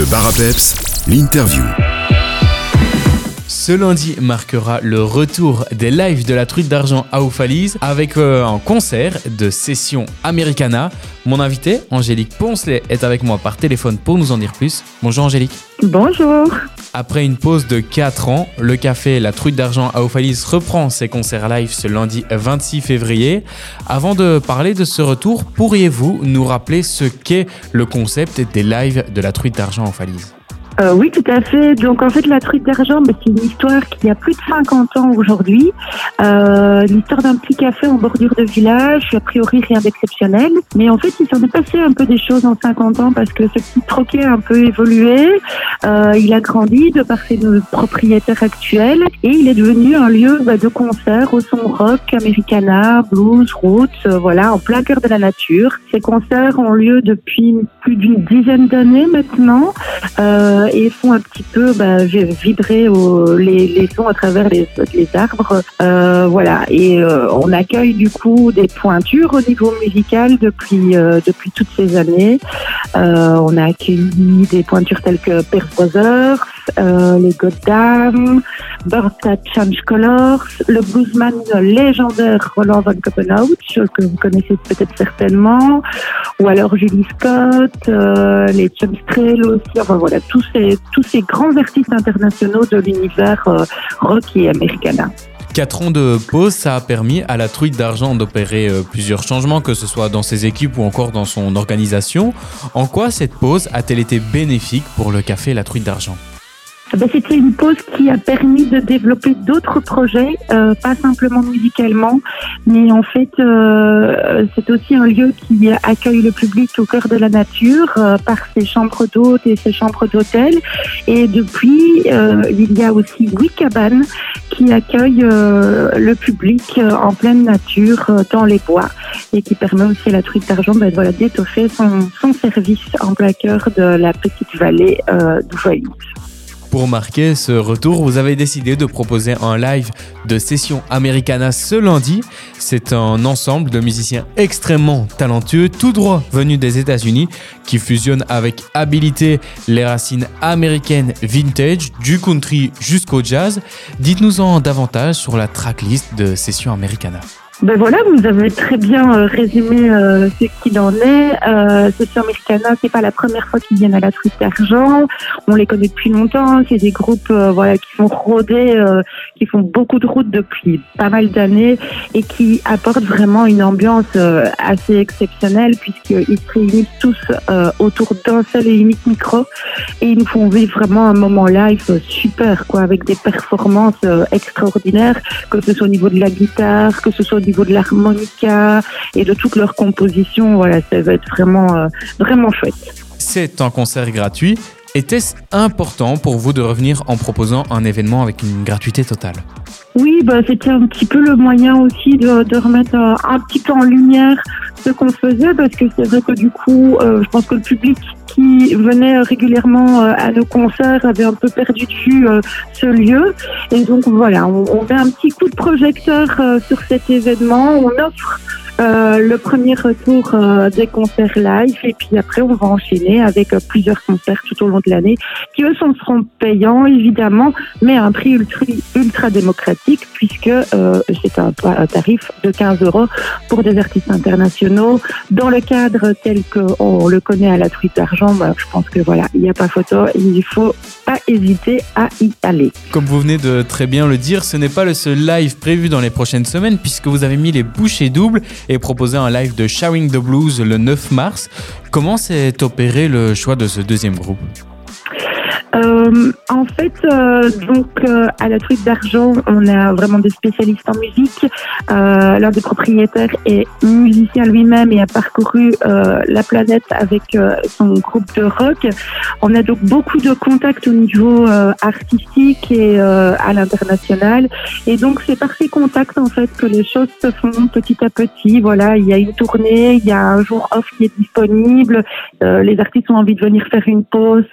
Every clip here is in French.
Le Bar l'interview. Ce lundi marquera le retour des lives de la truite d'argent à Oufalise avec euh, un concert de session Americana. Mon invité, Angélique Poncelet, est avec moi par téléphone pour nous en dire plus. Bonjour Angélique. Bonjour. Après une pause de 4 ans, le café La Truite d'Argent à Oufalise reprend ses concerts live ce lundi 26 février. Avant de parler de ce retour, pourriez-vous nous rappeler ce qu'est le concept des lives de La Truite d'Argent à Oufalise? Euh, oui, tout à fait. Donc, en fait, la truite d'argent, bah, c'est une histoire qui a plus de 50 ans aujourd'hui. Euh, l'histoire d'un petit café en bordure de village, a priori rien d'exceptionnel. Mais en fait, il s'en est passé un peu des choses en 50 ans parce que ce petit troquet a un peu évolué. Euh, il a grandi de par ses deux propriétaires actuels et il est devenu un lieu bah, de concert au son rock, americana, blues, roots, euh, voilà, en plein cœur de la nature. Ces concerts ont lieu depuis plus d'une dizaine d'années maintenant. Euh, et font un petit peu bah, vibrer les, les, sons à travers les, arbres. Euh, voilà, et euh, on accueille du coup des pointures au niveau musical depuis euh, depuis toutes ces années. On a accueilli des pointures telles que Pierce Brothers, les Goddam, Bird Change Colors, le bluesman légendaire Roland Van Koppenhout, que vous connaissez peut-être certainement, ou alors Julie Scott, les Chumstrail aussi, enfin voilà, tous ces, tous ces grands artistes internationaux de l'univers euh, rock et americana. Quatre ans de pause, ça a permis à la truite d'argent d'opérer euh, plusieurs changements, que ce soit dans ses équipes ou encore dans son organisation. En quoi cette pause a-t-elle été bénéfique pour le café La Truite d'Argent? Ben, C'était une pause qui a permis de développer d'autres projets, euh, pas simplement musicalement, mais en fait, euh, c'est aussi un lieu qui accueille le public au cœur de la nature euh, par ses chambres d'hôtes et ses chambres d'hôtel. Et depuis, euh, il y a aussi huit cabanes qui accueillent euh, le public en pleine nature dans les bois et qui permet aussi à la truite d'argent ben, voilà, d'étoffer son, son, service en plein cœur de la petite vallée euh, d'Ouvaï. Pour marquer ce retour, vous avez décidé de proposer un live de session Americana ce lundi. C'est un ensemble de musiciens extrêmement talentueux, tout droit venus des États-Unis, qui fusionnent avec habilité les racines américaines vintage, du country jusqu'au jazz. Dites-nous en davantage sur la tracklist de session Americana. Ben voilà, vous avez très bien euh, résumé euh, ce qu'il en est. Euh, Session Americana, c'est pas la première fois qu'ils viennent à la truite d'argent. On les connaît depuis longtemps. C'est des groupes euh, voilà qui font rôder, euh, qui font beaucoup de routes depuis pas mal d'années et qui apportent vraiment une ambiance euh, assez exceptionnelle puisqu'ils se réunissent tous autour d'un seul et unique micro et ils nous font vivre vraiment un moment live super quoi avec des performances extraordinaires que ce soit au niveau de la guitare, que ce soit niveau de l'harmonica et de toute leur composition. Voilà, ça va être vraiment, euh, vraiment chouette. C'est un concert gratuit. Était-ce important pour vous de revenir en proposant un événement avec une gratuité totale? Oui, bah, c'était un petit peu le moyen aussi de, de remettre un, un, petit peu en lumière ce qu'on faisait, parce que c'est vrai que du coup, euh, je pense que le public qui venait régulièrement euh, à nos concerts avait un peu perdu de vue euh, ce lieu. Et donc voilà, on, met un petit coup de projecteur sur cet événement, on offre euh, le premier retour euh, des concerts live et puis après on va enchaîner avec euh, plusieurs concerts tout au long de l'année qui eux sont, seront payants évidemment mais à un prix ultra, ultra démocratique puisque c'est un, un, tarif de 15 euros pour des artistes internationaux. Dans le cadre tel qu'on le connaît à la truite d'argent bah, je pense que voilà il n'y a pas photo il faut pas hésiter à y aller. Comme vous venez de très bien le dire ce n'est pas le seul live prévu dans les prochaines semaines puisque vous avez mis les bouchées doubles et proposé un live de Sharing the Blues le 9 mars. Comment s'est opéré le choix de ce deuxième groupe? Euh, en fait, euh, donc euh, à la truite d'argent, on a vraiment des spécialistes en musique. Euh, L'un des propriétaires est musicien lui-même et a parcouru euh, la planète avec son groupe de rock. On a donc beaucoup de contacts au niveau artistique et à l'international. Et donc c'est par ces contacts en fait que les choses se font petit à petit. Voilà, il y a une tournée, il y a un jour off qui est disponible. les artistes ont envie de venir faire une pause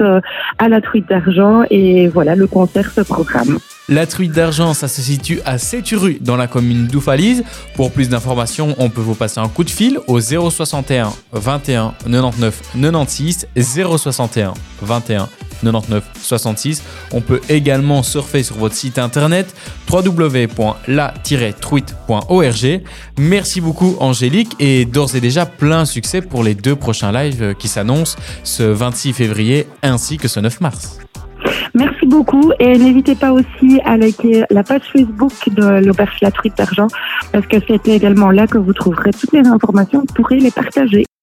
à la d'argent et voilà, le concert se programme. La truite d'argent, ça se situe à Séturu, dans la commune d'Oufalise. Pour plus d'informations, on peut vous passer un coup de fil au 061 21 99 96 061 21 99 66. On peut également surfer sur votre site internet www.la-truite.org. Merci beaucoup Angélique et d'ores et déjà plein succès pour les deux prochains lives qui s'annoncent ce 26 février ainsi que ce 9 mars. Merci beaucoup et n'hésitez pas aussi à liker la page Facebook de l'Auberge La Truite d'Argent parce que c'est également là que vous trouverez toutes les informations, pourrez les partager.